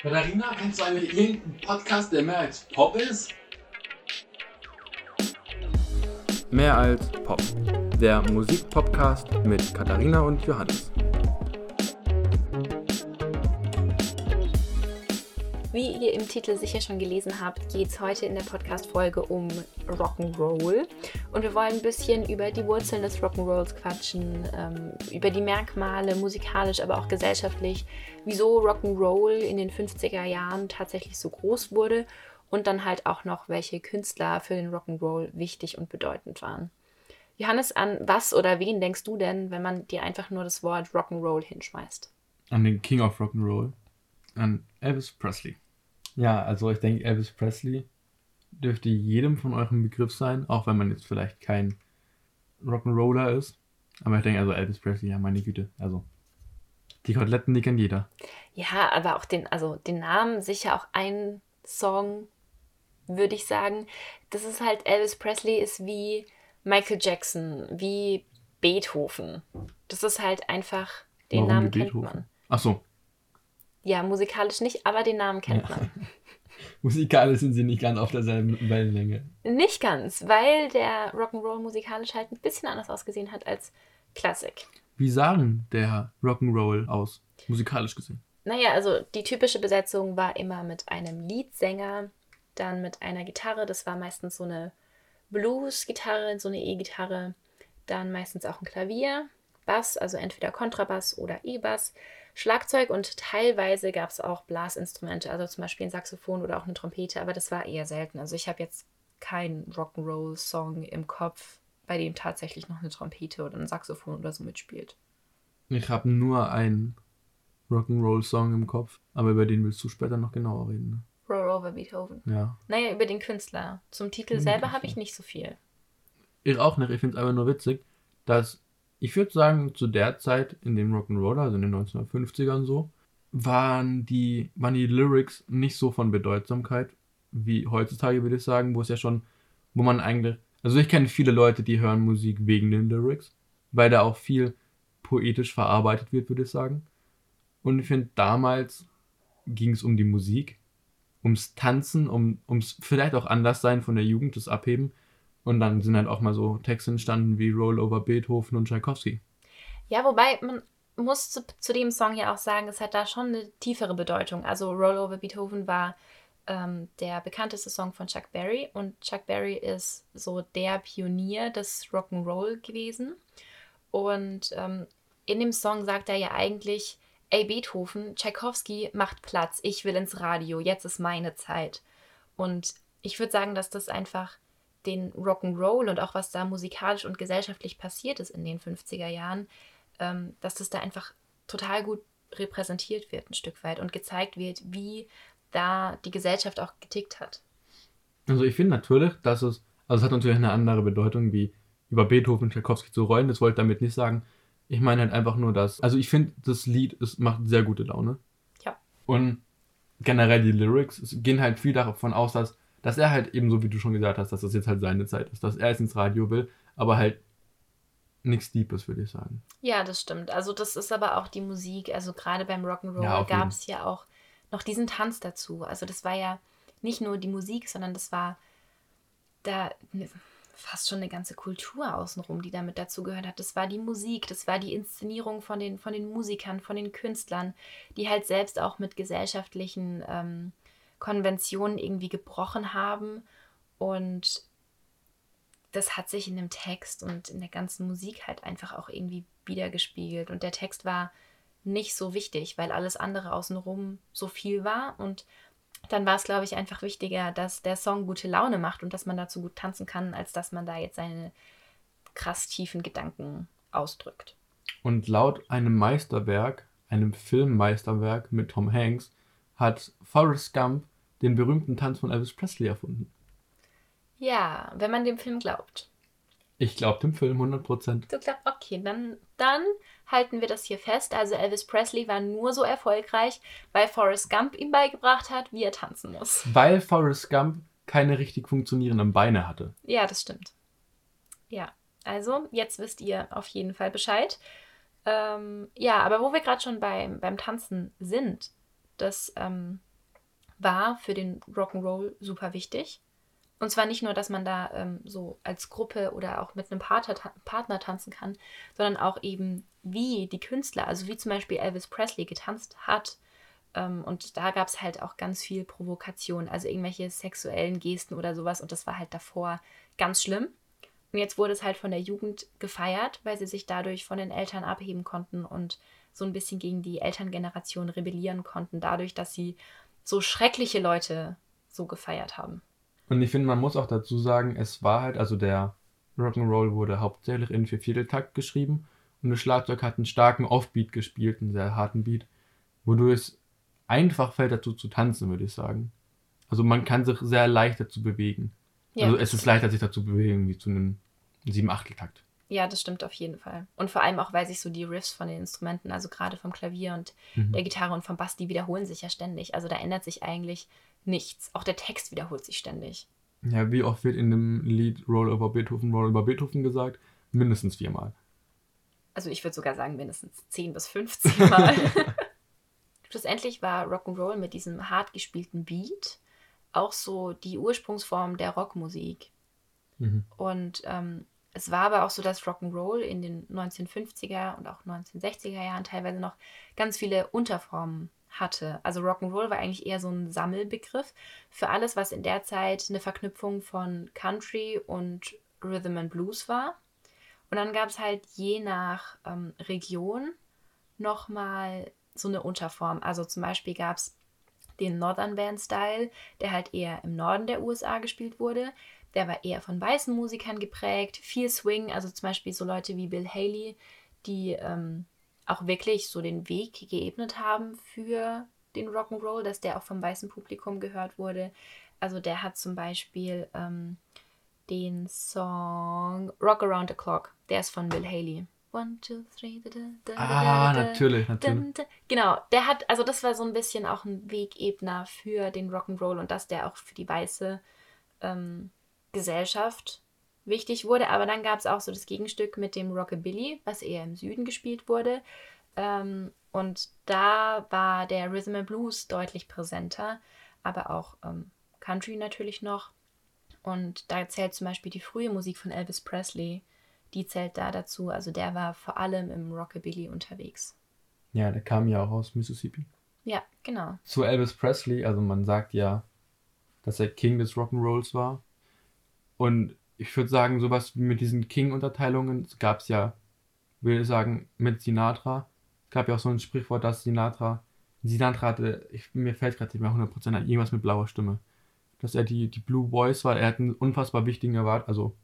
Katharina, kennst du eigentlich irgendeinen Podcast, der mehr als Pop ist? Mehr als Pop. Der Musikpodcast mit Katharina und Johannes. Wie ihr im Titel sicher schon gelesen habt, geht es heute in der Podcast-Folge um Rock'n'Roll. Und wir wollen ein bisschen über die Wurzeln des Rock'n'Rolls quatschen, ähm, über die Merkmale, musikalisch, aber auch gesellschaftlich, wieso Rock'n'Roll in den 50er Jahren tatsächlich so groß wurde und dann halt auch noch, welche Künstler für den Rock'n'Roll wichtig und bedeutend waren. Johannes, an was oder wen denkst du denn, wenn man dir einfach nur das Wort Rock'n'Roll hinschmeißt? An den King of Rock'n'Roll. An Elvis Presley. Ja, also ich denke, Elvis Presley dürfte jedem von eurem Begriff sein, auch wenn man jetzt vielleicht kein Rock'n'Roller ist. Aber ich denke, also Elvis Presley, ja, meine Güte. Also, die Koteletten, die kennt jeder. Ja, aber auch den, also den Namen, sicher auch ein Song, würde ich sagen. Das ist halt, Elvis Presley ist wie Michael Jackson, wie Beethoven. Das ist halt einfach, den Warum Namen kennt Beethoven? man. Ach so. Ja, musikalisch nicht, aber den Namen kennt Ja. man. Musikalisch sind sie nicht ganz auf derselben Wellenlänge. Nicht ganz, weil der Rock'n'Roll musikalisch halt ein bisschen anders ausgesehen hat als Klassik. Wie sagen der Rock'n'Roll aus, musikalisch gesehen? Naja, also die typische Besetzung war immer mit einem Leadsänger, dann mit einer Gitarre, das war meistens so eine Blues-Gitarre, so eine E-Gitarre, dann meistens auch ein Klavier, Bass, also entweder Kontrabass oder E-Bass, Schlagzeug und teilweise gab es auch Blasinstrumente, also zum Beispiel ein Saxophon oder auch eine Trompete, aber das war eher selten. Also ich habe jetzt keinen Rock'n'Roll-Song im Kopf, bei dem tatsächlich noch eine Trompete oder ein Saxophon oder so mitspielt. Ich habe nur einen Rock'n'Roll-Song im Kopf, aber über den willst du später noch genauer reden. Ne? Roll over Beethoven. Ja. Naja, über den Künstler. Zum Titel selber habe ich nicht so viel. Ich auch nicht. Ich finde es aber nur witzig, dass ich würde sagen, zu der Zeit in dem Rock'n'Roll, also in den 1950ern so, waren die, waren die Lyrics nicht so von Bedeutsamkeit wie heutzutage, würde ich sagen, wo es ja schon, wo man eigentlich, also ich kenne viele Leute, die hören Musik wegen den Lyrics, weil da auch viel poetisch verarbeitet wird, würde ich sagen. Und ich finde, damals ging es um die Musik, ums Tanzen, um, ums vielleicht auch Anderssein von der Jugend, das Abheben. Und dann sind halt auch mal so Texte entstanden wie Roll over Beethoven und Tchaikovsky. Ja, wobei man muss zu, zu dem Song ja auch sagen, es hat da schon eine tiefere Bedeutung. Also Roll over Beethoven war ähm, der bekannteste Song von Chuck Berry und Chuck Berry ist so der Pionier des Rock'n'Roll gewesen. Und ähm, in dem Song sagt er ja eigentlich, ey Beethoven, Tchaikovsky macht Platz, ich will ins Radio, jetzt ist meine Zeit. Und ich würde sagen, dass das einfach den Rock'n'Roll und auch was da musikalisch und gesellschaftlich passiert ist in den 50er Jahren, ähm, dass das da einfach total gut repräsentiert wird, ein Stück weit und gezeigt wird, wie da die Gesellschaft auch getickt hat. Also ich finde natürlich, dass es, also es hat natürlich eine andere Bedeutung, wie über Beethoven und Tchaikovsky zu rollen. Das wollte ich damit nicht sagen. Ich meine halt einfach nur, dass, also ich finde, das Lied es macht sehr gute Laune. Ja. Und generell die Lyrics gehen halt viel davon aus, dass, dass er halt eben so, wie du schon gesagt hast, dass das jetzt halt seine Zeit ist, dass er jetzt ins Radio will, aber halt nichts Deepes, würde ich sagen. Ja, das stimmt. Also das ist aber auch die Musik. Also gerade beim Rock'n'Roll Ja, gab es ja auch noch diesen Tanz dazu. Also das war ja nicht nur die Musik, sondern das war da ne- fast schon eine ganze Kultur außenrum, die damit dazu gehört hat. Das war die Musik, das war die Inszenierung von den, von den Musikern, von den Künstlern, die halt selbst auch mit gesellschaftlichen ähm, Konventionen irgendwie gebrochen haben. Und das hat sich in dem Text und in der ganzen Musik halt einfach auch irgendwie wiedergespiegelt. Und der Text war nicht so wichtig, weil alles andere außenrum so viel war. Und dann war es, glaube ich, einfach wichtiger, dass der Song gute Laune macht und dass man dazu gut tanzen kann, als dass man da jetzt seine krass tiefen Gedanken ausdrückt. Und laut einem Meisterwerk, einem Filmmeisterwerk mit Tom Hanks, hat Forrest Gump den berühmten Tanz von Elvis Presley erfunden. Ja, wenn man dem Film glaubt. Ich glaube dem Film 100%. Du glaubst, okay, dann, dann halten wir das hier fest. Also Elvis Presley war nur so erfolgreich, weil Forrest Gump ihm beigebracht hat, wie er tanzen muss. Weil Forrest Gump keine richtig funktionierenden Beine hatte. Ja, das stimmt. Ja, also jetzt wisst ihr auf jeden Fall Bescheid. Ähm, ja, aber wo wir gerade schon beim, beim Tanzen sind, das ähm, war für den Rock'n'Roll super wichtig. Und zwar nicht nur, dass man da ähm, so als Gruppe oder auch mit einem Partner, Partner tanzen kann, sondern auch eben, wie die Künstler, also wie zum Beispiel Elvis Presley getanzt hat. Ähm, und da gab es halt auch ganz viel Provokation, also irgendwelche sexuellen Gesten oder sowas. Und das war halt davor ganz schlimm. Und jetzt wurde es halt von der Jugend gefeiert, weil sie sich dadurch von den Eltern abheben konnten und so ein bisschen gegen die Elterngeneration rebellieren konnten, dadurch, dass sie so schreckliche Leute so gefeiert haben. Und ich finde, man muss auch dazu sagen, es war halt, also der Rock'n'Roll wurde hauptsächlich in Viervierteltakt geschrieben und das Schlagzeug hat einen starken Offbeat gespielt, einen sehr harten Beat, wodurch es einfach fällt dazu zu tanzen, würde ich sagen. Also man kann sich sehr leicht dazu bewegen. Ja. Also es ist leichter, sich dazu bewegen, wie zu einem Sieben-Achtel-Takt. Ja, das stimmt auf jeden Fall. Und vor allem auch, weil sich so die Riffs von den Instrumenten, also gerade vom Klavier und Mhm. der Gitarre und vom Bass, die wiederholen sich ja ständig. Also da ändert sich eigentlich nichts. Auch der Text wiederholt sich ständig. Ja, wie oft wird in dem Lied Roll over Beethoven, Roll over Beethoven gesagt? Mindestens viermal. Also ich würde sogar sagen mindestens 10 bis 15 Mal. Schlussendlich war Rock'n'Roll mit diesem hart gespielten Beat auch so die Ursprungsform der Rockmusik. Mhm. Und ähm, es war aber auch so, dass Rock'n'Roll in den 1950er und auch 1960er Jahren teilweise noch ganz viele Unterformen hatte. Also Rock'n'Roll war eigentlich eher so ein Sammelbegriff für alles, was in der Zeit eine Verknüpfung von Country und Rhythm and Blues war. Und dann gab es halt je nach ähm, Region nochmal so eine Unterform. Also zum Beispiel gab es den Northern Band Style, der halt eher im Norden der USA gespielt wurde. Der war eher von weißen Musikern geprägt, viel Swing, also zum Beispiel so Leute wie Bill Haley, die ähm, auch wirklich so den Weg geebnet haben für den Rock'n'Roll, dass der auch vom weißen Publikum gehört wurde. Also der hat zum Beispiel ähm, den Song Rock Around the Clock, der ist von Bill Haley. One, two, three, da, da, da, Ah, natürlich, natürlich. Genau, der hat, also das war so ein bisschen auch ein Wegebner für den Rock'n'Roll und dass der auch für die weiße ähm, Gesellschaft wichtig wurde. Aber dann gab es auch so das Gegenstück mit dem Rockabilly, was eher im Süden gespielt wurde. Ähm, und da war der Rhythm and Blues deutlich präsenter, aber auch ähm, Country natürlich noch. Und da zählt zum Beispiel die frühe Musik von Elvis Presley, die zählt da dazu. Also der war vor allem im Rockabilly unterwegs. Ja, der kam ja auch aus Mississippi. Ja, genau. Zu Elvis Presley, also man sagt ja, dass er King des Rock'n'Rolls war. Und ich würde sagen, sowas mit diesen King-Unterteilungen gab es ja, würde ich sagen, mit Sinatra. Es gab ja auch so ein Sprichwort, dass Sinatra, Sinatra hatte, ich, mir fällt gerade nicht mehr 100% ein, irgendwas mit blauer Stimme. Dass er die, die Blue Boys war, er hat einen unfassbar wichtigen Award, also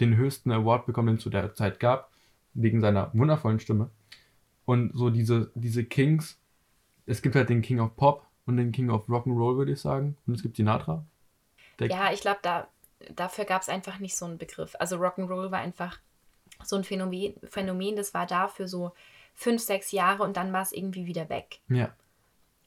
den höchsten Award bekommen, den es zu der Zeit gab, wegen seiner wundervollen Stimme. Und so diese, diese Kings, es gibt halt den King of Pop und den King of Rock'n'Roll, würde ich sagen. Und es gibt Sinatra. Der, Ja, ich glaube, da, dafür gab es einfach nicht so einen Begriff. Also Rock'n'Roll war einfach so ein Phänomen, Phänomen, das war da für so fünf, sechs Jahre und dann war es irgendwie wieder weg. ja.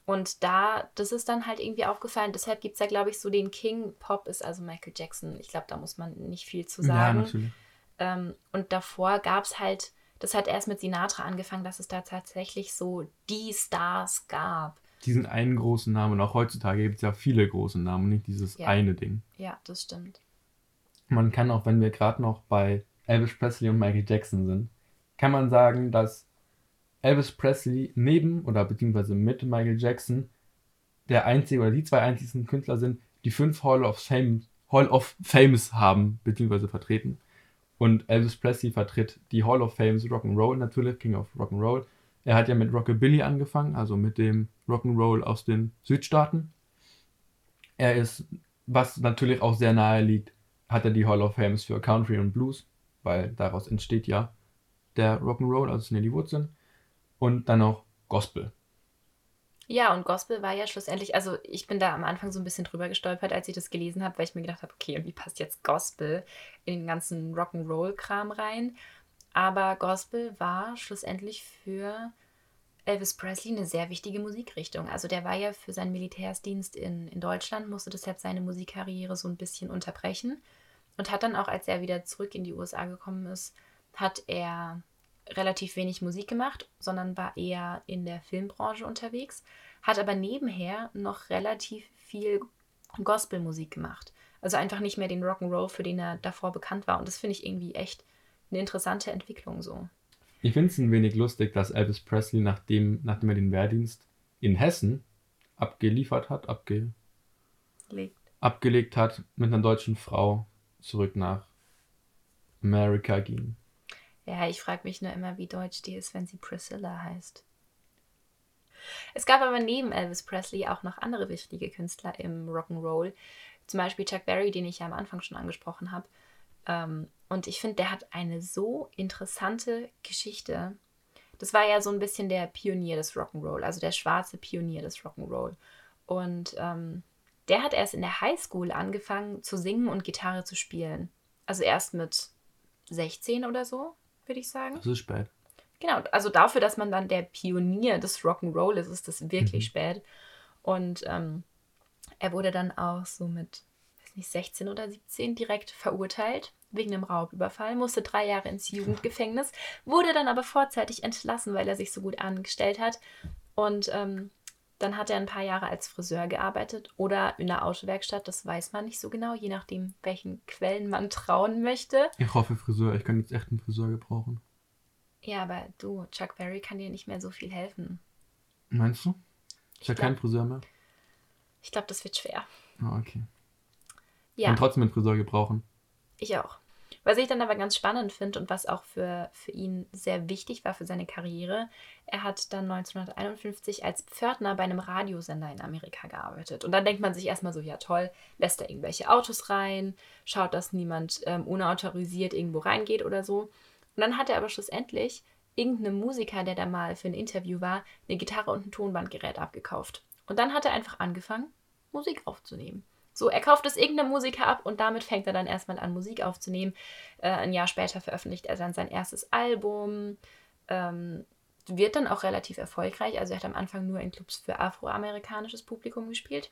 Und da, das ist dann halt irgendwie aufgefallen. Deshalb gibt es ja, glaube ich, so den King. Pop ist also Michael Jackson. Ich glaube, da muss man nicht viel zu ja, sagen. natürlich. ähm, und davor gab es halt, das hat erst mit Sinatra angefangen, dass es da tatsächlich so die Stars gab. Diesen einen großen Namen. Und auch heutzutage gibt es ja viele große Namen, nicht dieses Ja. eine Ding. Ja, das stimmt. Man kann auch, wenn wir gerade noch bei Elvis Presley und Michael Jackson sind, kann man sagen, dass Elvis Presley neben oder beziehungsweise mit Michael Jackson der einzige oder die zwei einzigsten Künstler sind, die fünf Hall of Fame, Hall of Fames haben, beziehungsweise vertreten. Und Elvis Presley vertritt die Hall of Fames Rock'n'Roll natürlich, King of Rock'n'Roll. Er hat ja mit Rockabilly angefangen, also mit dem Rock'n'Roll aus den Südstaaten. Er ist, was natürlich auch sehr nahe liegt, hat er die Hall of Fames für Country und Blues, weil daraus entsteht ja der Rock'n'Roll, also sind ja die Wurzeln. Und dann auch Gospel. Ja, und Gospel war ja schlussendlich, also ich bin da am Anfang so ein bisschen drüber gestolpert, als ich das gelesen habe, weil ich mir gedacht habe, okay, und wie passt jetzt Gospel in den ganzen Rock'n'Roll-Kram rein? Aber Gospel war schlussendlich für Elvis Presley eine sehr wichtige Musikrichtung. Also der war ja für seinen Militärsdienst in, in Deutschland, musste deshalb seine Musikkarriere so ein bisschen unterbrechen und hat dann auch, als er wieder zurück in die USA gekommen ist, hat er relativ wenig Musik gemacht, sondern war eher in der Filmbranche unterwegs, hat aber nebenher noch relativ viel Gospelmusik gemacht. Also einfach nicht mehr den Rock'n'Roll, für den er davor bekannt war. Und das finde ich irgendwie echt eine interessante Entwicklung so. Ich finde es ein wenig lustig, dass Elvis Presley, nachdem, nachdem er den Wehrdienst in Hessen abgeliefert hat, abge, Legt. abgelegt hat, mit einer deutschen Frau zurück nach Amerika ging. Ja, ich frage mich nur immer, wie deutsch die ist, wenn sie Priscilla heißt. Es gab aber neben Elvis Presley auch noch andere wichtige Künstler im Rock'n'Roll. Zum Beispiel Chuck Berry, den ich ja am Anfang schon angesprochen habe. Ähm, und ich finde, der hat eine so interessante Geschichte. Das war ja so ein bisschen der Pionier des Rock'n'Roll, also der schwarze Pionier des Rock'n'Roll. Und ähm, der hat erst in der Highschool angefangen zu singen und Gitarre zu spielen. Also erst mit 16 oder so, würde ich sagen. Das ist spät. Genau, also dafür, dass man dann der Pionier des Rock'n'Roll ist, ist das wirklich Mhm. spät. Und ähm, er wurde dann auch so mit, weiß nicht, 16 oder 17 direkt verurteilt wegen einem Raubüberfall, musste drei Jahre ins Jugendgefängnis, wurde dann aber vorzeitig entlassen, weil er sich so gut angestellt hat. Und ähm, dann hat er ein paar Jahre als Friseur gearbeitet oder in der Autowerkstatt, das weiß man nicht so genau, je nachdem, welchen Quellen man trauen möchte. Ich hoffe Friseur, ich kann jetzt echt einen Friseur gebrauchen. Ja, aber du, Chuck Berry kann dir nicht mehr so viel helfen. Meinst du? Ist ja Ich kein glaub- Friseur mehr? Ich glaube, das wird schwer. Ah, okay. Ja, Und trotzdem einen Friseur gebrauchen. ich auch. Was ich dann aber ganz spannend finde und was auch für, für ihn sehr wichtig war für seine Karriere, er hat dann 1951 als Pförtner bei einem Radiosender in Amerika gearbeitet. Und dann denkt man sich erstmal so, ja toll, lässt er irgendwelche Autos rein, schaut, dass niemand ähm, unautorisiert irgendwo reingeht oder so. Und dann hat er aber schlussendlich irgendeinem Musiker, der da mal für ein Interview war, eine Gitarre und ein Tonbandgerät abgekauft. Und dann hat er einfach angefangen, Musik aufzunehmen. So, er kauft es irgendeinem Musiker ab und damit fängt er dann erstmal an, Musik aufzunehmen. Äh, ein Jahr später veröffentlicht er dann sein erstes Album. Ähm, wird dann auch relativ erfolgreich. Also er hat am Anfang nur in Clubs für afroamerikanisches Publikum gespielt.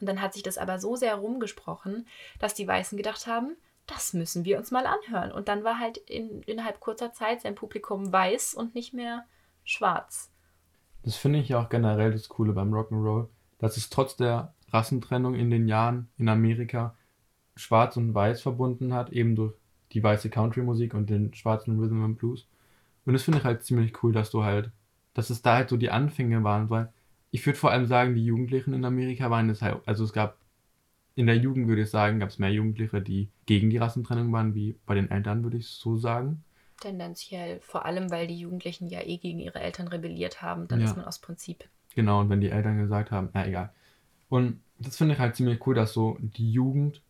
Und dann hat sich das aber so sehr rumgesprochen, dass die Weißen gedacht haben, das müssen wir uns mal anhören. Und dann war halt in, innerhalb kurzer Zeit sein Publikum weiß und nicht mehr schwarz. Das finde ich ja auch generell das Coole beim Rock'n'Roll, dass es trotz der Rassentrennung in den Jahren in Amerika Schwarz und Weiß verbunden hat, eben durch die weiße Country-Musik und den schwarzen Rhythm and Blues. Und das finde ich halt ziemlich cool, dass du halt, dass es da halt so die Anfänge waren, weil ich würde vor allem sagen, die Jugendlichen in Amerika waren es halt, also es gab in der Jugend würde ich sagen, gab es mehr Jugendliche, die gegen die Rassentrennung waren, wie bei den Eltern, würde ich so sagen. Tendenziell, vor allem weil die Jugendlichen ja eh gegen ihre Eltern rebelliert haben, dann Ja. ist man aus Prinzip. Genau, und wenn die Eltern gesagt haben, na egal. Und das finde ich halt ziemlich cool, dass so die Jugend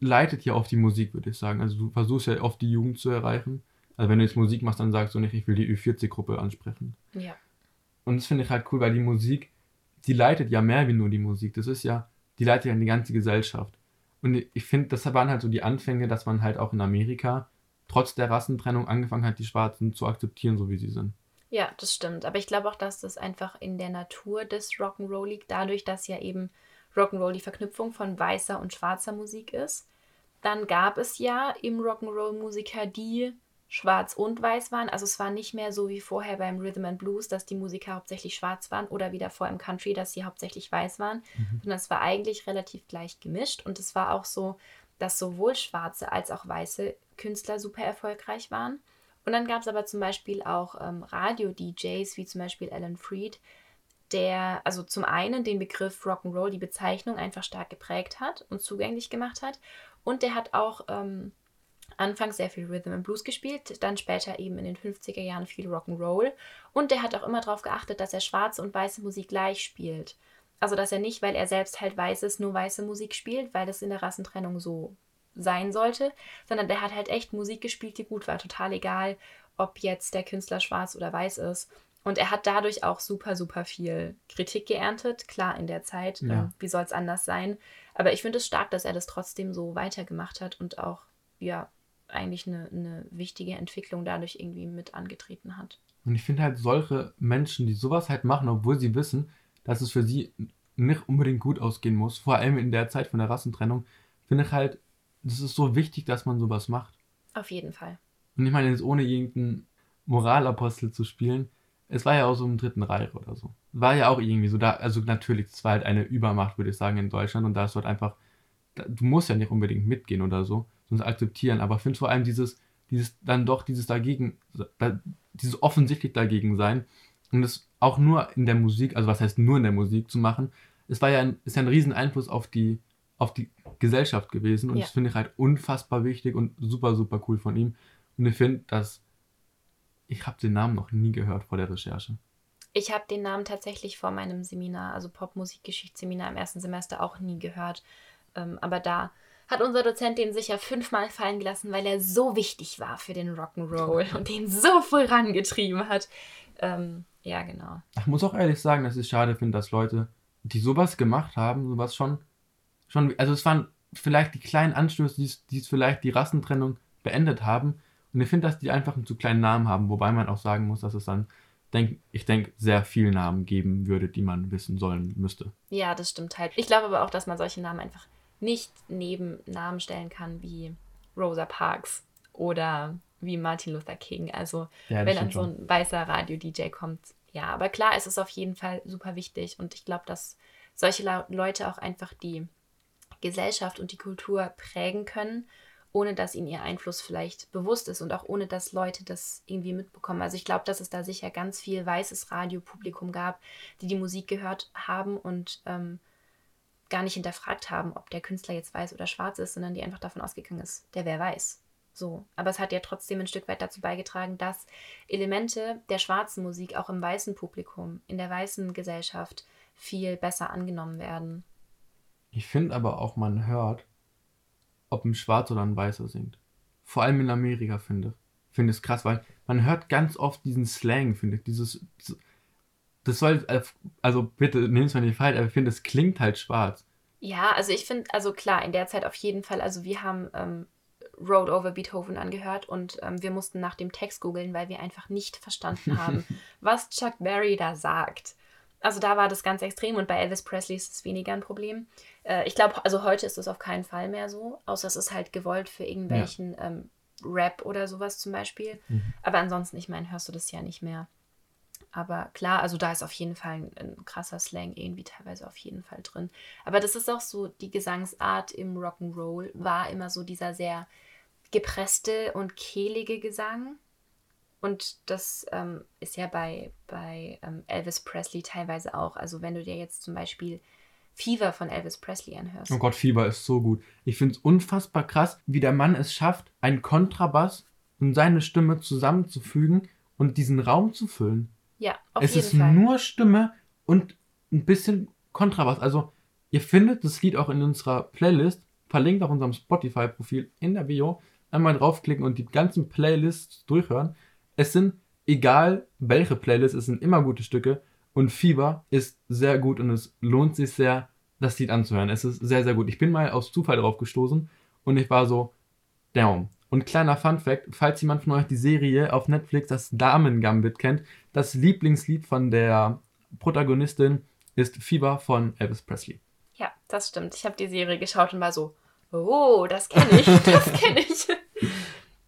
leitet ja auf die Musik, würde ich sagen. Also du versuchst ja oft die Jugend zu erreichen. Also wenn du jetzt Musik machst, dann sagst du nicht, ich will die Ü40-Gruppe ansprechen. Ja. Und das finde ich halt cool, weil die Musik, die leitet ja mehr wie nur die Musik. Das ist ja, die leitet ja die ganze Gesellschaft. Und ich finde, das waren halt so die Anfänge, dass man halt auch in Amerika trotz der Rassentrennung angefangen hat, die Schwarzen zu akzeptieren, so wie sie sind. Ja, das stimmt. Aber ich glaube auch, dass das einfach in der Natur des Rock'n'Roll liegt, dadurch, dass ja eben Rock'n'Roll die Verknüpfung von weißer und schwarzer Musik ist. Dann gab es ja im Rock'n'Roll Musiker, die schwarz und weiß waren. Also es war nicht mehr so wie vorher beim Rhythm and Blues, dass die Musiker hauptsächlich schwarz waren oder wie davor im Country, dass sie hauptsächlich weiß waren, sondern es war eigentlich relativ gleich gemischt und es war auch so, dass sowohl schwarze als auch weiße Künstler super erfolgreich waren. Und dann gab es aber zum Beispiel auch ähm, Radio-DJs, wie zum Beispiel Alan Freed, der also zum einen den Begriff Rock'n'Roll, die Bezeichnung einfach stark geprägt hat und zugänglich gemacht hat. Und der hat auch ähm, anfangs sehr viel Rhythm and Blues gespielt, dann später eben in den 50er Jahren viel Rock'n'Roll. Und der hat auch immer darauf geachtet, dass er schwarze und weiße Musik gleich spielt. Also dass er nicht, weil er selbst halt weiß ist, nur weiße Musik spielt, weil das in der Rassentrennung so sein sollte, sondern der hat halt echt Musik gespielt, die gut war. Total egal, ob jetzt der Künstler schwarz oder weiß ist. Und er hat dadurch auch super, super viel Kritik geerntet. Klar, in der Zeit, Ja. ähm, wie soll es anders sein? Aber ich finde es stark, dass er das trotzdem so weitergemacht hat und auch, ja, eigentlich eine, eine wichtige Entwicklung dadurch irgendwie mit angetreten hat. Und ich finde halt solche Menschen, die sowas halt machen, obwohl sie wissen, dass es für sie nicht unbedingt gut ausgehen muss, vor allem in der Zeit von der Rassentrennung, finde ich halt, das ist so wichtig, dass man sowas macht. Auf jeden Fall. Und ich meine jetzt ohne irgendeinen Moralapostel zu spielen. Es war ja auch so im Dritten Reich oder so. War ja auch irgendwie so da, also natürlich, es war halt eine Übermacht, würde ich sagen, in Deutschland und da ist dort einfach, da, du musst ja nicht unbedingt mitgehen oder so, sonst akzeptieren, aber ich finde vor allem dieses, dieses, dann doch dieses dagegen, da, dieses offensichtlich dagegen sein und es auch nur in der Musik, also was heißt nur in der Musik zu machen, es war ja ein, ist ja ein riesen Einfluss auf die, auf die Gesellschaft gewesen und Ja. das finde ich halt unfassbar wichtig und super, super cool von ihm. Und ich finde, dass ich habe den Namen noch nie gehört vor der Recherche. Ich habe den Namen tatsächlich vor meinem Seminar, also Popmusikgeschichtsseminar im ersten Semester auch nie gehört. Ähm, aber da hat unser Dozent den sicher fünfmal fallen gelassen, weil er so wichtig war für den Rock'n'Roll und den so vorangetrieben hat. Ähm, ja, genau. Ich muss auch ehrlich sagen, dass ich schade finde, dass Leute, die sowas gemacht haben, sowas schon, schon, also es waren vielleicht die kleinen Anstöße, die es- die es vielleicht die Rassentrennung beendet haben. Und ich finde, dass die einfach einen zu kleinen Namen haben, wobei man auch sagen muss, dass es dann, denk, ich denke, sehr viele Namen geben würde, die man wissen sollen müsste. Ja, das stimmt halt. Ich glaube aber auch, dass man solche Namen einfach nicht neben Namen stellen kann wie Rosa Parks oder wie Martin Luther King. Also Ja, wenn dann so ein weißer Radio-DJ kommt. Ja, aber klar, es ist auf jeden Fall super wichtig und ich glaube, dass solche Leute auch einfach die Gesellschaft und die Kultur prägen können, ohne dass ihnen ihr Einfluss vielleicht bewusst ist und auch ohne dass Leute das irgendwie mitbekommen. Also ich glaube, dass es da sicher ganz viel weißes Radiopublikum gab, die die Musik gehört haben und ähm, gar nicht hinterfragt haben, ob der Künstler jetzt weiß oder schwarz ist, sondern die einfach davon ausgegangen ist, der wer weiß. So, aber es hat ja trotzdem ein Stück weit dazu beigetragen, dass Elemente der schwarzen Musik auch im weißen Publikum, in der weißen Gesellschaft viel besser angenommen werden. Ich finde aber auch, man hört, ob ein Schwarzer oder ein Weißer singt. Vor allem in Amerika, finde ich. Finde es krass, weil man hört ganz oft diesen Slang, finde ich. Dieses. Das soll. Also bitte nimm es mir nicht falsch, aber ich finde, es klingt halt schwarz. Ja, also ich finde, also klar, in der Zeit auf jeden Fall, also wir haben ähm, Road Over Beethoven angehört und ähm, wir mussten nach dem Text googeln, weil wir einfach nicht verstanden haben, was Chuck Berry da sagt. Also da war das ganz extrem und bei Elvis Presley ist es weniger ein Problem. Äh, ich glaube, also heute ist es auf keinen Fall mehr so, außer es ist halt gewollt für irgendwelchen ähm, Rap oder sowas zum Beispiel. Mhm. Aber ansonsten, ich meine, hörst du das ja nicht mehr. Aber klar, also da ist auf jeden Fall ein, ein krasser Slang irgendwie teilweise auf jeden Fall drin. Aber das ist auch so, die Gesangsart im Rock'n'Roll war immer so dieser sehr gepresste und kehlige Gesang. Und das ähm, ist ja bei, bei ähm, Elvis Presley teilweise auch. Also wenn du dir jetzt zum Beispiel Fever von Elvis Presley anhörst. Oh Gott, Fieber ist so gut. Ich finde es unfassbar krass, wie der Mann es schafft, einen Kontrabass und seine Stimme zusammenzufügen und diesen Raum zu füllen. Ja, auf es jeden ist Fall. nur Stimme und ein bisschen Kontrabass. Also, ihr findet das Lied auch in unserer Playlist, verlinkt auf unserem Spotify-Profil in der Bio. Einmal draufklicken und die ganzen Playlists durchhören. Es sind, egal welche Playlist, es sind immer gute Stücke. Und Fieber ist sehr gut und es lohnt sich sehr, das Lied anzuhören. Es ist sehr, sehr gut. Ich bin mal aus Zufall drauf gestoßen und ich war so, down. Und kleiner Fun Fact, falls jemand von euch die Serie auf Netflix, das Damen Gambit kennt, das Lieblingslied von der Protagonistin ist Fieber von Elvis Presley. Ja, das stimmt. Ich habe die Serie geschaut und war so, oh, das kenne ich, das kenne ich.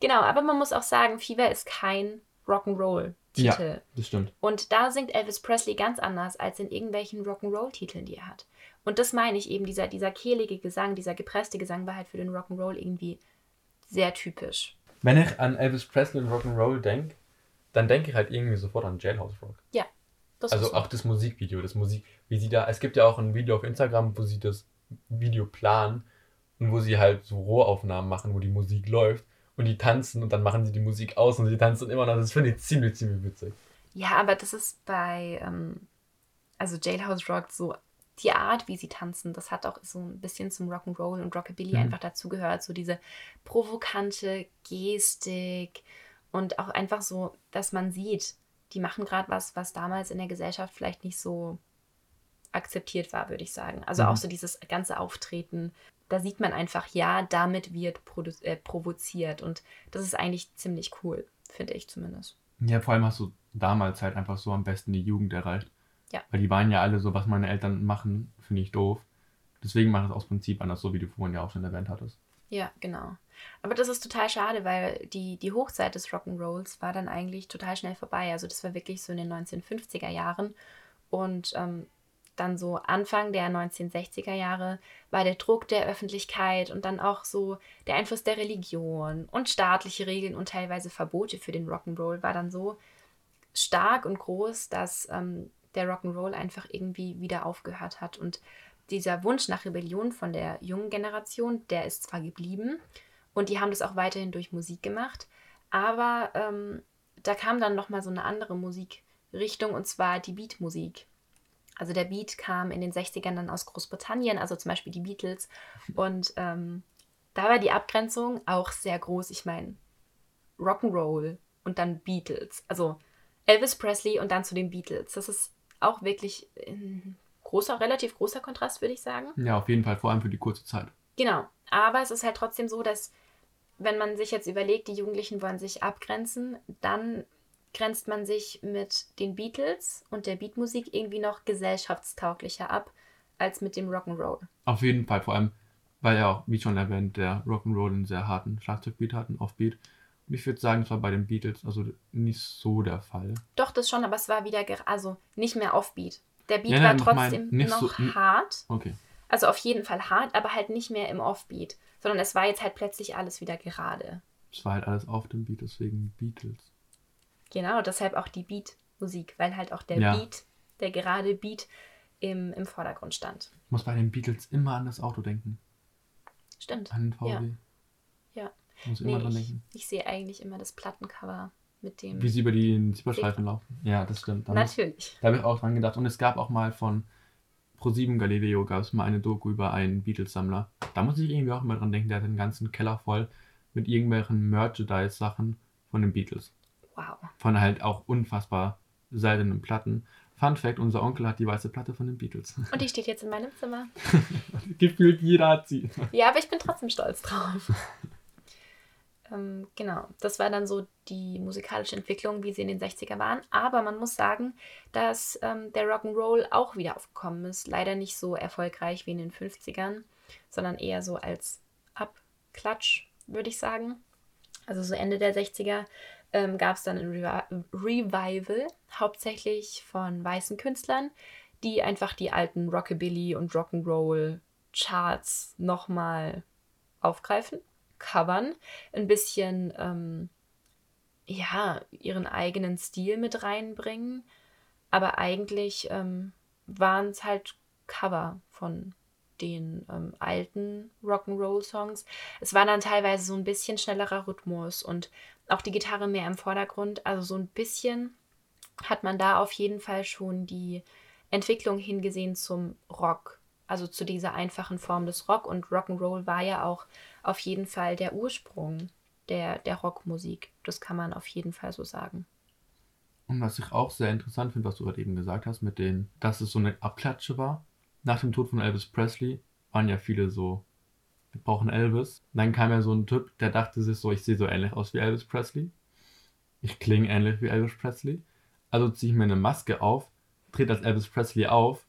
Genau, aber man muss auch sagen, Fever ist kein Rock'n'Roll-Titel. Das stimmt. Und da singt Elvis Presley ganz anders als in irgendwelchen Rock'n'Roll-Titeln, die er hat. Und das meine ich eben, dieser, dieser kehlige Gesang, dieser gepresste Gesang war halt für den Rock'n'Roll irgendwie sehr typisch. Wenn ich an Elvis Presley und Rock'n'Roll denke, dann denke ich halt irgendwie sofort an Jailhouse Rock. Das Also auch das Musikvideo, das Musik, wie sie da, es gibt ja auch ein Video auf Instagram, wo sie das Video planen und wo sie halt so Rohaufnahmen machen, wo die Musik läuft und die tanzen und dann machen sie die Musik aus und sie tanzen immer noch. Das finde ich ziemlich, ziemlich witzig. Ja, aber das ist bei, ähm, also Jailhouse Rock so die Art, wie sie tanzen, das hat auch so ein bisschen zum Rock'n'Roll und Rockabilly Mhm. einfach dazugehört. So diese provokante Gestik und auch einfach so, dass man sieht, die machen gerade was, was damals in der Gesellschaft vielleicht nicht so akzeptiert war, würde ich sagen. Also Mhm. auch so dieses ganze Auftreten. Da sieht man einfach, ja, damit wird äh, provoziert. Und das ist eigentlich ziemlich cool, finde ich zumindest. Ja, vor allem hast du damals halt einfach so am besten die Jugend erreicht. Ja. Weil die waren ja alle so, was meine Eltern machen, finde ich doof. Deswegen mache ich es aus Prinzip anders, so wie du vorhin ja auch schon erwähnt hattest. Ja, genau. Aber das ist total schade, weil die, die Hochzeit des Rock'n'Rolls war dann eigentlich total schnell vorbei. Also das war wirklich so in den 1950er Jahren. Und ähm, dann so Anfang der 1960er Jahre war der Druck der Öffentlichkeit und dann auch so der Einfluss der Religion und staatliche Regeln und teilweise Verbote für den Rock'n'Roll war dann so stark und groß, dass ähm, der Rock'n'Roll einfach irgendwie wieder aufgehört hat. Und dieser Wunsch nach Rebellion von der jungen Generation, der ist zwar geblieben und die haben das auch weiterhin durch Musik gemacht, aber ähm, da kam dann nochmal so eine andere Musikrichtung und zwar die Beatmusik. Also der Beat kam in den 60ern dann aus Großbritannien, also zum Beispiel die Beatles. Und ähm, da war die Abgrenzung auch sehr groß. Ich meine, Rock'n'Roll und dann Beatles. Also Elvis Presley und dann zu den Beatles. Das ist auch wirklich ein großer, relativ großer Kontrast, würde ich sagen. Ja, auf jeden Fall, vor allem für die kurze Zeit. Genau. Aber es ist halt trotzdem so, dass wenn man sich jetzt überlegt, die Jugendlichen wollen sich abgrenzen, dann grenzt man sich mit den Beatles und der Beatmusik irgendwie noch gesellschaftstauglicher ab als mit dem Rock'n'Roll. Auf jeden Fall, vor allem, weil ja auch, wie schon erwähnt, der Rock'n'Roll einen sehr harten Schlagzeugbeat hat, einen Offbeat. Und ich würde sagen, das war bei den Beatles also nicht so der Fall. Doch, das schon, aber es war wieder, also nicht mehr Offbeat. Der Beat Ja, war nein, mein, trotzdem nicht noch so- hart. Okay. Also auf jeden Fall hart, aber halt nicht mehr im Offbeat. Sondern es war jetzt halt plötzlich alles wieder gerade. Es war halt alles auf dem Beat, deswegen Beatles. Genau, deshalb auch die Beat-Musik, weil halt auch der Ja. Beat, der gerade Beat im, im Vordergrund stand. Ich muss bei den Beatles immer an das Auto denken. Stimmt. An den VW. Ja. Ja. Ich muss Nee, immer dran ich, denken. ich sehe eigentlich immer das Plattencover mit dem. Wie sie über die Zebrastreifen laufen. Ja, das stimmt. Da, muss, Natürlich. da habe ich auch dran gedacht. Und es gab auch mal von Pro7 Galileo gab es mal eine Doku über einen Beatles-Sammler. Da muss ich irgendwie auch immer dran denken, der hat den ganzen Keller voll mit irgendwelchen Merchandise-Sachen von den Beatles. Wow. Von halt auch unfassbar seltenen Platten. Fun Fact, unser Onkel hat die weiße Platte von den Beatles. Und die steht jetzt in meinem Zimmer. Gefühlt jeder hat sie. Ja, aber ich bin trotzdem stolz drauf. ähm, genau, das war dann so die musikalische Entwicklung, wie sie in den 60er waren. Aber man muss sagen, dass ähm, der Rock'n'Roll auch wieder aufgekommen ist. Leider nicht so erfolgreich wie in den 50ern, sondern eher so als Abklatsch, würde ich sagen. Also so Ende der 60er ähm, gab es dann ein Revi Revival, hauptsächlich von weißen Künstlern, die einfach die alten Rockabilly und Rock'n'Roll Charts nochmal aufgreifen, covern, ein bisschen ähm, ja, ihren eigenen Stil mit reinbringen. Aber eigentlich ähm, waren es halt Cover von den ähm, alten Rock'n'Roll-Songs. Es war dann teilweise so ein bisschen schnellerer Rhythmus und auch die Gitarre mehr im Vordergrund. Also so ein bisschen hat man da auf jeden Fall schon die Entwicklung hingesehen zum Rock. Also zu dieser einfachen Form des Rock. Und Rock'n'Roll war ja auch auf jeden Fall der Ursprung der, der Rockmusik. Das kann man auf jeden Fall so sagen. Und was ich auch sehr interessant finde, was du gerade eben gesagt hast, mit den, dass es so eine Abklatsche war. Nach dem Tod von Elvis Presley waren ja viele so, wir brauchen Elvis. Dann kam ja so ein Typ, der dachte sich so, ich sehe so ähnlich aus wie Elvis Presley. Ich klinge ähnlich wie Elvis Presley. Also ziehe ich mir eine Maske auf, trete als Elvis Presley auf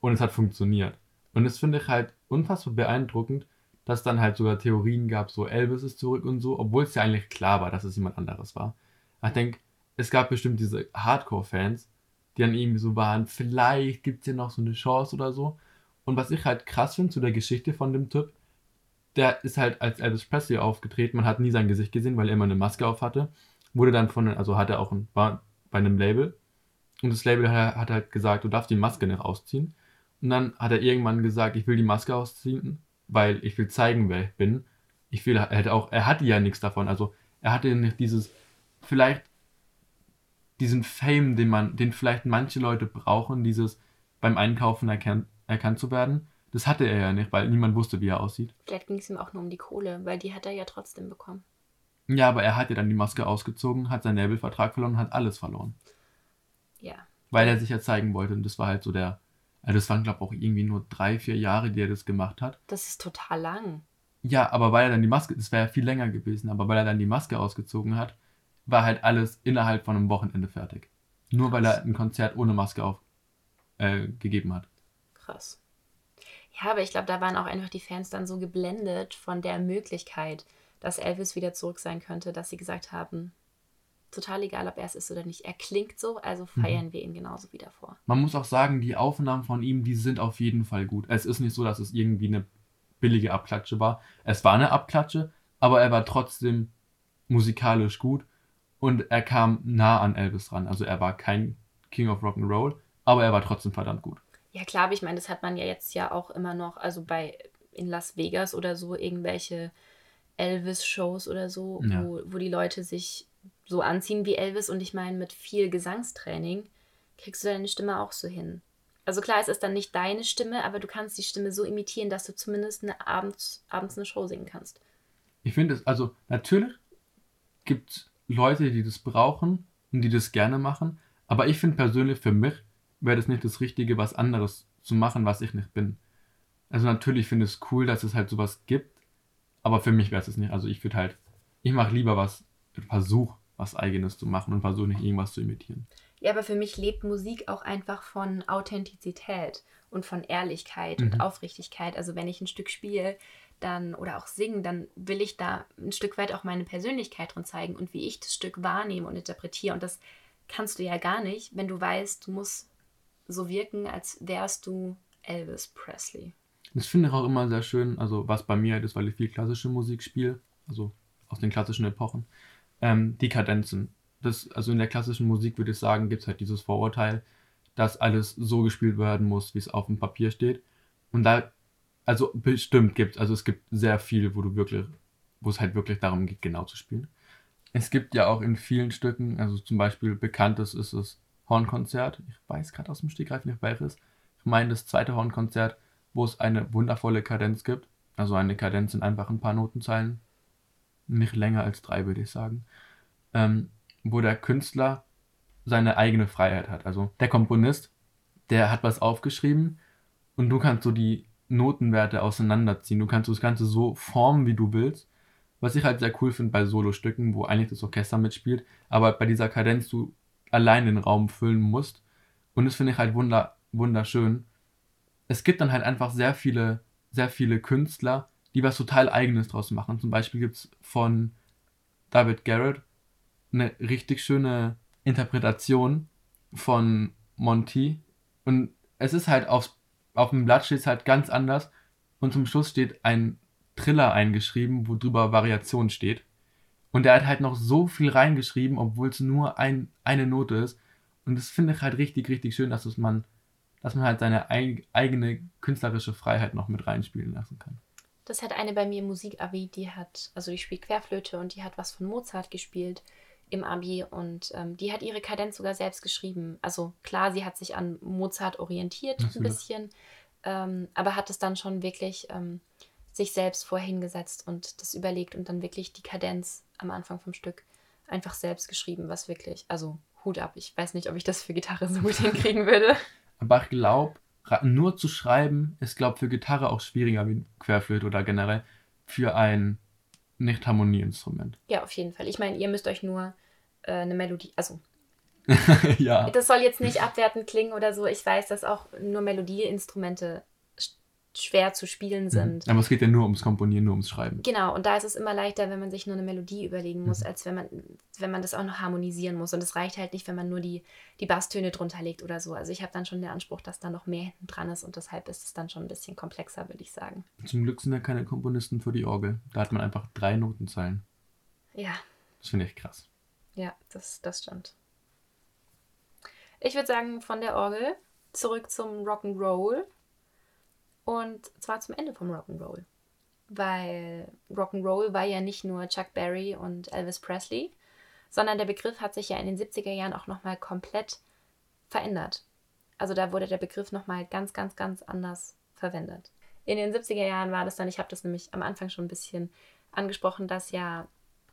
und es hat funktioniert. Und das finde ich halt unfassbar beeindruckend, dass dann halt sogar Theorien gab, so Elvis ist zurück und so, obwohl es ja eigentlich klar war, dass es jemand anderes war. Ich denke, es gab bestimmt diese Hardcore-Fans, die dann irgendwie so waren, vielleicht gibt es ja noch so eine Chance oder so. Und was ich halt krass finde zu der Geschichte von dem Typ, der ist halt als Elvis Presley aufgetreten, man hat nie sein Gesicht gesehen, weil er immer eine Maske auf hatte. Wurde dann von, also hatte auch ein, war bei einem Label. Und das Label hat, hat halt gesagt, du darfst die Maske nicht ausziehen. Und dann hat er irgendwann gesagt, ich will die Maske ausziehen, weil ich will zeigen, wer ich bin. Ich will, er hätte auch, er hatte ja nichts davon. Also er hatte nicht dieses, vielleicht diesen Fame, den man, den vielleicht manche Leute brauchen, dieses beim Einkaufen erkannt, erkannt zu werden. Das hatte er ja nicht, weil niemand wusste, wie er aussieht. Vielleicht ging es ihm auch nur um die Kohle, weil die hat er ja trotzdem bekommen. Ja, aber er hat ja dann die Maske ausgezogen, hat seinen Labelvertrag verloren, hat alles verloren. Ja. Weil er sich ja zeigen wollte. Und das war halt so der. Also das waren, glaube ich, auch irgendwie nur drei, vier Jahre, die er das gemacht hat. Das ist total lang. Ja, aber weil er dann die Maske, das wäre ja viel länger gewesen, aber weil er dann die Maske ausgezogen hat, war halt alles innerhalb von einem Wochenende fertig. Nur weil er ein Konzert ohne Maske auf, äh, gegeben hat. Krass. Ja, aber ich glaube, da waren auch einfach die Fans dann so geblendet von der Möglichkeit, dass Elvis wieder zurück sein könnte, dass sie gesagt haben, total egal, ob er es ist oder nicht. Er klingt so, also feiern wir ihn genauso wieder vor. Man muss auch sagen, die Aufnahmen von ihm, die sind auf jeden Fall gut. Es ist nicht so, dass es irgendwie eine billige Abklatsche war. Es war eine Abklatsche, aber er war trotzdem musikalisch gut und er kam nah an Elvis ran. Also er war kein King of Rock'n'Roll, aber er war trotzdem verdammt gut. Ja, klar, aber ich meine, das hat man ja jetzt ja auch immer noch, also bei in Las Vegas oder so, irgendwelche Elvis-Shows oder so, Ja. wo, wo die Leute sich so anziehen wie Elvis und ich meine, mit viel Gesangstraining kriegst du deine Stimme auch so hin. Also klar, es ist dann nicht deine Stimme, aber du kannst die Stimme so imitieren, dass du zumindest eine abends, abends eine Show singen kannst. Ich finde es, also natürlich gibt es Leute, die das brauchen und die das gerne machen, aber ich finde persönlich für mich wäre das nicht das Richtige, was anderes zu machen, was ich nicht bin. Also natürlich finde ich es cool, dass es halt sowas gibt, aber für mich wäre es es nicht. Also ich würde halt, ich mache lieber was, versuch was eigenes zu machen und versuche nicht irgendwas zu imitieren. Ja, aber für mich lebt Musik auch einfach von Authentizität und von Ehrlichkeit Mhm. und Aufrichtigkeit. Also wenn ich ein Stück spiele, dann oder auch singen, dann will ich da ein Stück weit auch meine Persönlichkeit drin zeigen und wie ich das Stück wahrnehme und interpretiere. Und das kannst du ja gar nicht, wenn du weißt, du musst so wirken, als wärst du Elvis Presley. Das finde ich auch immer sehr schön, also was bei mir halt ist, weil ich viel klassische Musik spiele, also aus den klassischen Epochen, ähm, die Kadenzen. Das, also in der klassischen Musik würde ich sagen, gibt es halt dieses Vorurteil, dass alles so gespielt werden muss, wie es auf dem Papier steht. Und da, also bestimmt gibt es, also es gibt sehr viel, wo du wirklich, wo es halt wirklich darum geht, genau zu spielen. Es gibt ja auch in vielen Stücken, also zum Beispiel bekanntes ist das Hornkonzert. Ich weiß gerade aus dem Stegreif nicht welches. Ich meine das zweite Hornkonzert, wo es eine wundervolle Kadenz gibt. Also eine Kadenz in einfach ein paar Notenzeilen. Nicht länger als drei, würde ich sagen. Ähm, wo der Künstler seine eigene Freiheit hat. Also der Komponist, der hat was aufgeschrieben und du kannst so die Notenwerte auseinanderziehen. Du kannst das Ganze so formen, wie du willst. Was ich halt sehr cool finde bei Solostücken, wo eigentlich das Orchester mitspielt, aber bei dieser Kadenz du allein den Raum füllen musst. Und das finde ich halt wunder, wunderschön. Es gibt dann halt einfach sehr viele, sehr viele Künstler, die was total Eigenes draus machen. Zum Beispiel gibt es von David Garrett eine richtig schöne Interpretation von Monty. Und es ist halt auf, auf dem Blatt steht es halt ganz anders. Und zum Schluss steht ein Triller eingeschrieben, wo drüber Variation steht. Und er hat halt noch so viel reingeschrieben, obwohl es nur ein, eine Note ist. Und das finde ich halt richtig, richtig schön, dass man, dass man halt seine eig eigene künstlerische Freiheit noch mit reinspielen lassen kann. Das hat eine bei mir im Musikabi, die hat, also die spielt Querflöte und die hat was von Mozart gespielt im Abi und ähm, die hat ihre Kadenz sogar selbst geschrieben. Also klar, sie hat sich an Mozart orientiert ein Natürlich. bisschen, ähm, aber hat es dann schon wirklich ähm, sich selbst vorhingesetzt und das überlegt und dann wirklich die Kadenz am Anfang vom Stück einfach selbst geschrieben, was wirklich, also Hut ab. Ich weiß nicht, ob ich das für Gitarre so gut hinkriegen würde. Aber ich glaube, nur zu schreiben ist, glaube für Gitarre auch schwieriger wie Querflöte oder generell für ein Nicht-Harmonieinstrument. Ja, auf jeden Fall. Ich meine, ihr müsst euch nur äh, eine Melodie, also ja. Das soll jetzt nicht abwertend klingen oder so. Ich weiß, dass auch nur Melodieinstrumente sch- schwer zu spielen sind. Aber es geht ja nur ums Komponieren, nur ums Schreiben. Genau, und da ist es immer leichter, wenn man sich nur eine Melodie überlegen muss, Mhm. als wenn man, wenn man das auch noch harmonisieren muss. Und es reicht halt nicht, wenn man nur die, die Basstöne drunter legt oder so. Also ich habe dann schon den Anspruch, dass da noch mehr hinten dran ist und deshalb ist es dann schon ein bisschen komplexer, würde ich sagen. Zum Glück sind ja keine Komponisten für die Orgel. Da hat man einfach drei Notenzeilen. Ja, Das finde ich krass. Ja, das, das stimmt. Ich würde sagen, von der Orgel zurück zum Rock'n'Roll. Und zwar zum Ende vom Rock'n'Roll. Weil Rock'n'Roll war ja nicht nur Chuck Berry und Elvis Presley, sondern der Begriff hat sich ja in den 70er Jahren auch nochmal komplett verändert. Also da wurde der Begriff nochmal ganz, ganz, ganz anders verwendet. In den 70er Jahren war das dann, ich habe das nämlich am Anfang schon ein bisschen angesprochen, dass ja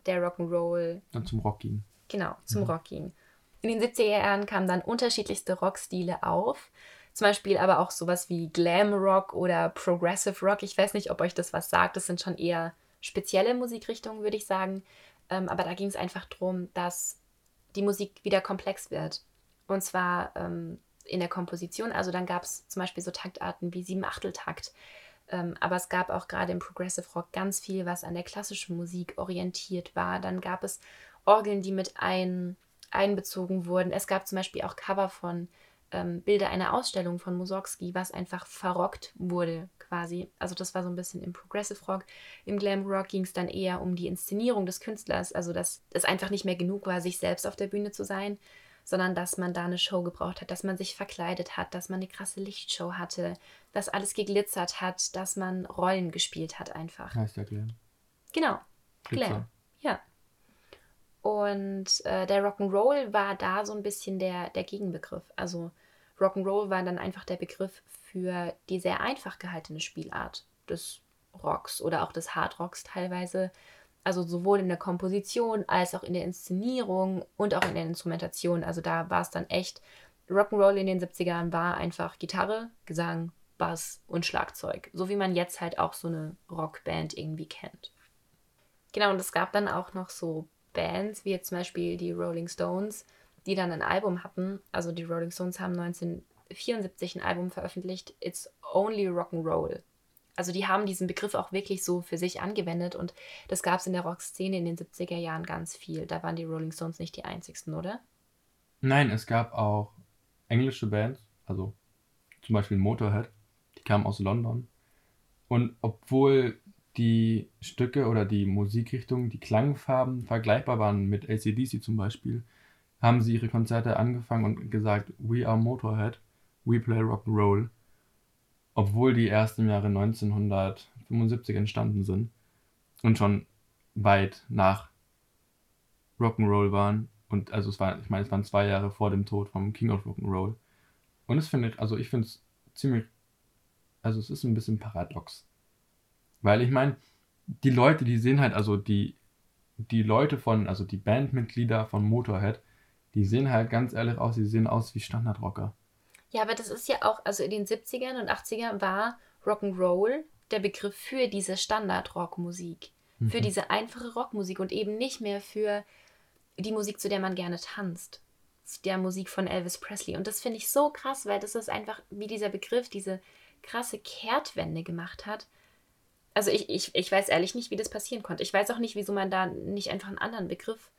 der Rock'n'Roll Dann zum Rock ging. Genau, zum Mhm. Rock ging. In den 70er Jahren kamen dann unterschiedlichste Rockstile auf. Zum Beispiel aber auch sowas wie Glam Rock oder Progressive Rock. Ich weiß nicht, ob euch das was sagt. Das sind schon eher spezielle Musikrichtungen, würde ich sagen. Ähm, aber da ging es einfach darum, dass die Musik wieder komplex wird. Und zwar ähm, in der Komposition. Also dann gab es zum Beispiel so Taktarten wie Sieben-Achtel-Takt. Ähm, aber es gab auch gerade im Progressive Rock ganz viel, was an der klassischen Musik orientiert war. Dann gab es Orgeln, die mit ein, einbezogen wurden. Es gab zum Beispiel auch Cover von ähm, Bilder einer Ausstellung von Mussorgsky, was einfach verrockt wurde quasi. Also das war so ein bisschen im Progressive Rock. Im Glam Rock ging es dann eher um die Inszenierung des Künstlers, also dass es einfach nicht mehr genug war, sich selbst auf der Bühne zu sein, sondern dass man da eine Show gebraucht hat, dass man sich verkleidet hat, dass man eine krasse Lichtshow hatte, dass alles geglitzert hat, dass man Rollen gespielt hat einfach. Heißt ja Glam. Genau, Glitzer. Glam. Ja. Und äh, der Rock'n'Roll war da so ein bisschen der, der Gegenbegriff. Also Rock'n'Roll war dann einfach der Begriff für die sehr einfach gehaltene Spielart des Rocks oder auch des Hardrocks teilweise. Also sowohl in der Komposition als auch in der Inszenierung und auch in der Instrumentation. Also da war es dann echt, Rock'n'Roll in den 70ern war einfach Gitarre, Gesang, Bass und Schlagzeug. So wie man jetzt halt auch so eine Rockband irgendwie kennt. Genau, und es gab dann auch noch so Bands, wie jetzt zum Beispiel die Rolling Stones, die dann ein Album hatten. Also die Rolling Stones haben 1974 ein Album veröffentlicht, It's Only Rock'n'Roll. Also die haben diesen Begriff auch wirklich so für sich angewendet und das gab es in der Rockszene in den 70er Jahren ganz viel. Da waren die Rolling Stones nicht die einzigsten, oder? Nein, es gab auch englische Bands, also zum Beispiel Motorhead, die kamen aus London. Und obwohl die Stücke oder die Musikrichtungen, die Klangfarben vergleichbar waren mit ACDC zum Beispiel, haben sie ihre Konzerte angefangen und gesagt, We are Motorhead, we play Rock'n'Roll. Obwohl die erst im Jahre 1975 entstanden sind und schon weit nach Rock'n'Roll waren. Und also es war, ich meine, es waren zwei Jahre vor dem Tod vom King of Rock'n'Roll. Und es finde ich, also ich finde es ziemlich, also es ist ein bisschen paradox. Weil ich meine, die Leute, die sehen halt, also die, die Leute von, also die Bandmitglieder von Motorhead, die sehen halt ganz ehrlich aus, die sehen aus wie Standardrocker. Ja, aber das ist ja auch, also in den 70ern und 80ern war Rock'n'Roll der Begriff für diese Standard-Rockmusik. Für Mhm. diese einfache Rockmusik und eben nicht mehr für die Musik, zu der man gerne tanzt. Der Musik von Elvis Presley. Und das finde ich so krass, weil das ist einfach, wie dieser Begriff diese krasse Kehrtwende gemacht hat. Also ich, ich, ich weiß ehrlich nicht, wie das passieren konnte. Ich weiß auch nicht, wieso man da nicht einfach einen anderen Begriff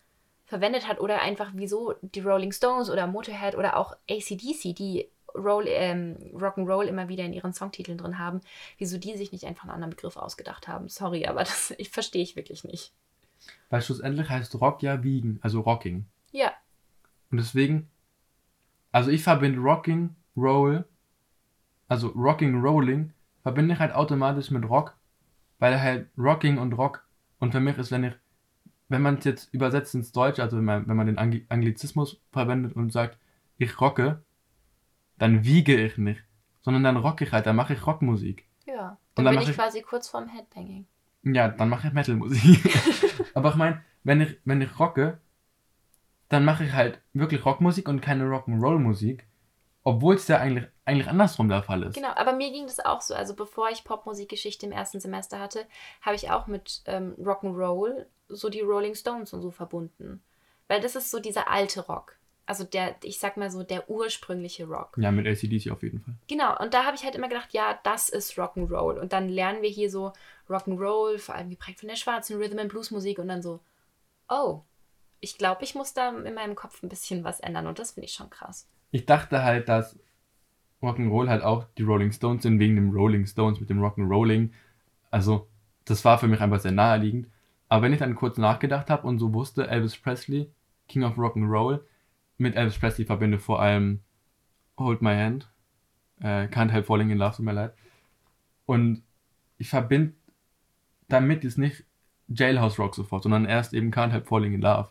verwendet hat oder einfach wieso die Rolling Stones oder Motorhead oder auch ACDC, die Roll, ähm, Rock'n'Roll immer wieder in ihren Songtiteln drin haben, wieso die sich nicht einfach einen anderen Begriff ausgedacht haben. Sorry, aber das ich verstehe ich wirklich nicht. Weil schlussendlich heißt Rock ja wiegen, also Rocking. Ja, Und deswegen, also ich verbinde Rocking, Roll, also Rocking, Rolling, verbinde ich halt automatisch mit Rock, weil halt Rocking und Rock, und für mich ist, wenn ich, wenn man es jetzt übersetzt ins Deutsche, also wenn man, wenn man den Angli- Anglizismus verwendet und sagt, ich rocke, dann wiege ich nicht, sondern dann rocke ich halt, dann mache ich Rockmusik. ja. Dann, dann bin ich ich- quasi kurz vorm Headbanging. Ja, dann mache ich Metalmusik. Aber ich meine, wenn ich, wenn ich rocke, dann mache ich halt wirklich Rockmusik und keine Rock'n'Roll-Musik. Obwohl es ja eigentlich, eigentlich andersrum der Fall ist. Genau, aber mir ging das auch so. Also bevor ich Popmusikgeschichte im ersten Semester hatte, habe ich auch mit ähm, Rock'n'Roll so die Rolling Stones und so verbunden. Weil das ist so dieser alte Rock. Also der, ich sag mal so, der ursprüngliche Rock. Ja, mit ACDC auf jeden Fall. Genau, und da habe ich halt immer gedacht, ja, das ist Rock'n'Roll. Und dann lernen wir hier so Rock'n'Roll, vor allem geprägt von der schwarzen Rhythm and Blues Musik und dann so, oh, ich glaube, ich muss da in meinem Kopf ein bisschen was ändern und das finde ich schon krass. Ich dachte halt, dass Rock'n'Roll halt auch die Rolling Stones sind, wegen dem Rolling Stones mit dem Rock'n'Rolling. Also, das war für mich einfach sehr naheliegend. Aber wenn ich dann kurz nachgedacht habe und so wusste, Elvis Presley, King of Rock'n'Roll, mit Elvis Presley verbinde vor allem Hold My Hand, äh, Can't Help Falling in Love, tut mir leid. Und ich verbinde damit ist nicht Jailhouse Rock sofort, sondern erst eben Can't Help Falling in Love.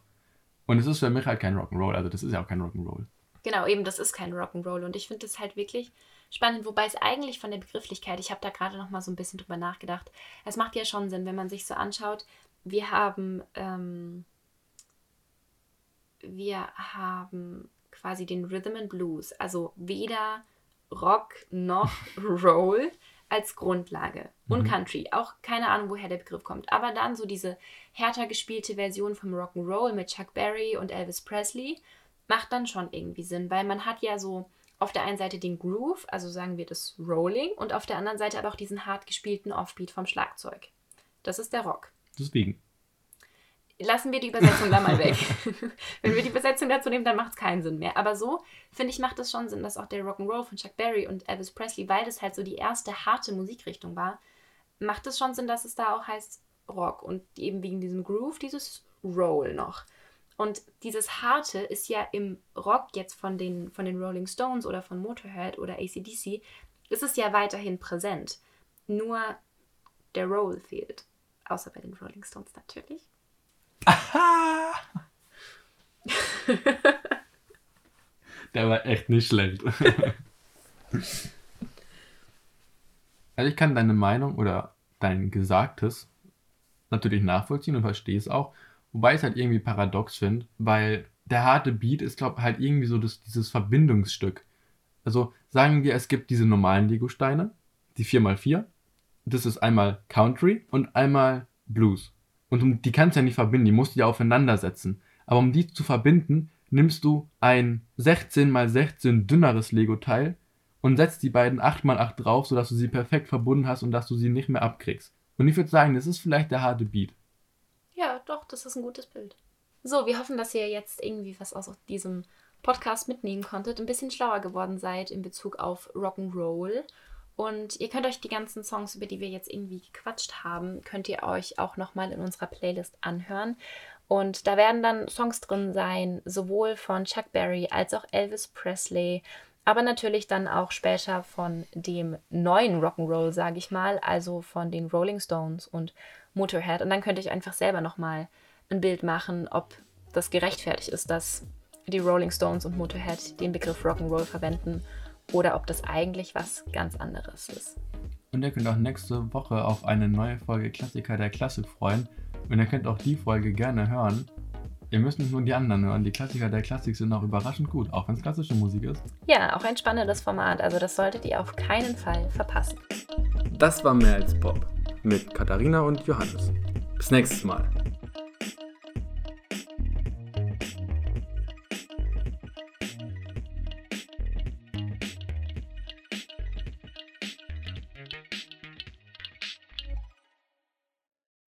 Und es ist für mich halt kein Rock'n'Roll, also das ist ja auch kein Rock'n'Roll. Genau, eben, das ist kein Rock'n'Roll. Und ich finde das halt wirklich spannend, wobei es eigentlich von der Begrifflichkeit, ich habe da gerade noch mal so ein bisschen drüber nachgedacht, es macht ja schon Sinn, wenn man sich so anschaut, wir haben, ähm, wir haben quasi den Rhythm and Blues, also weder Rock noch Roll als Grundlage. Und Mhm. Country, auch keine Ahnung, woher der Begriff kommt, aber dann so diese härter gespielte Version vom Rock'n'Roll mit Chuck Berry und Elvis Presley, macht dann schon irgendwie Sinn, weil man hat ja so auf der einen Seite den Groove, also sagen wir das Rolling, und auf der anderen Seite aber auch diesen hart gespielten Offbeat vom Schlagzeug. Das ist der Rock. Deswegen. Lassen wir die Übersetzung da mal weg. Wenn wir die Übersetzung dazu nehmen, dann macht es keinen Sinn mehr. Aber so, finde ich, macht es schon Sinn, dass auch der Rock'n'Roll von Chuck Berry und Elvis Presley, weil das halt so die erste harte Musikrichtung war, macht es schon Sinn, dass es da auch heißt Rock und eben wegen diesem Groove dieses Roll noch. Und dieses Harte ist ja im Rock jetzt von den, von den Rolling Stones oder von Motorhead oder ACDC, ist es ja weiterhin präsent. Nur der Roll fehlt. Außer bei den Rolling Stones natürlich. Der war echt nicht schlecht. also ich kann deine Meinung oder dein Gesagtes natürlich nachvollziehen und verstehe es auch. Wobei ich es halt irgendwie paradox finde, weil der harte Beat ist, glaube ich, halt irgendwie so das, dieses Verbindungsstück. Also sagen wir, es gibt diese normalen Lego-Steine, die 4x4. Das ist einmal Country und einmal Blues. Und die kannst du ja nicht verbinden, die musst du ja aufeinander setzen. Aber um die zu verbinden, nimmst du ein 16x16 dünneres Lego-Teil und setzt die beiden 8x8 drauf, sodass du sie perfekt verbunden hast und dass du sie nicht mehr abkriegst. Und ich würde sagen, das ist vielleicht der harte Beat. Doch, das ist ein gutes Bild. So, wir hoffen, dass ihr jetzt irgendwie was aus diesem Podcast mitnehmen konntet, ein bisschen schlauer geworden seid in Bezug auf Rock'n'Roll. Und ihr könnt euch die ganzen Songs, über die wir jetzt irgendwie gequatscht haben, könnt ihr euch auch nochmal in unserer Playlist anhören. Und da werden dann Songs drin sein, sowohl von Chuck Berry als auch Elvis Presley, aber natürlich dann auch später von dem neuen Rock'n'Roll, sage ich mal, also von den Rolling Stones und Motorhead. Und dann könnte ich einfach selber nochmal ein Bild machen, ob das gerechtfertigt ist, dass die Rolling Stones und Motorhead den Begriff Rock'n'Roll verwenden oder ob das eigentlich was ganz anderes ist. Und ihr könnt auch nächste Woche auf eine neue Folge Klassiker der Klassik freuen. Und ihr könnt auch die Folge gerne hören. Ihr müsst nicht nur die anderen hören. Die Klassiker der Klassik sind auch überraschend gut, auch wenn es klassische Musik ist. Ja, auch ein spannendes Format. Also das solltet ihr auf keinen Fall verpassen. Das war mehr als Pop mit Katharina und Johannes. Bis nächstes Mal.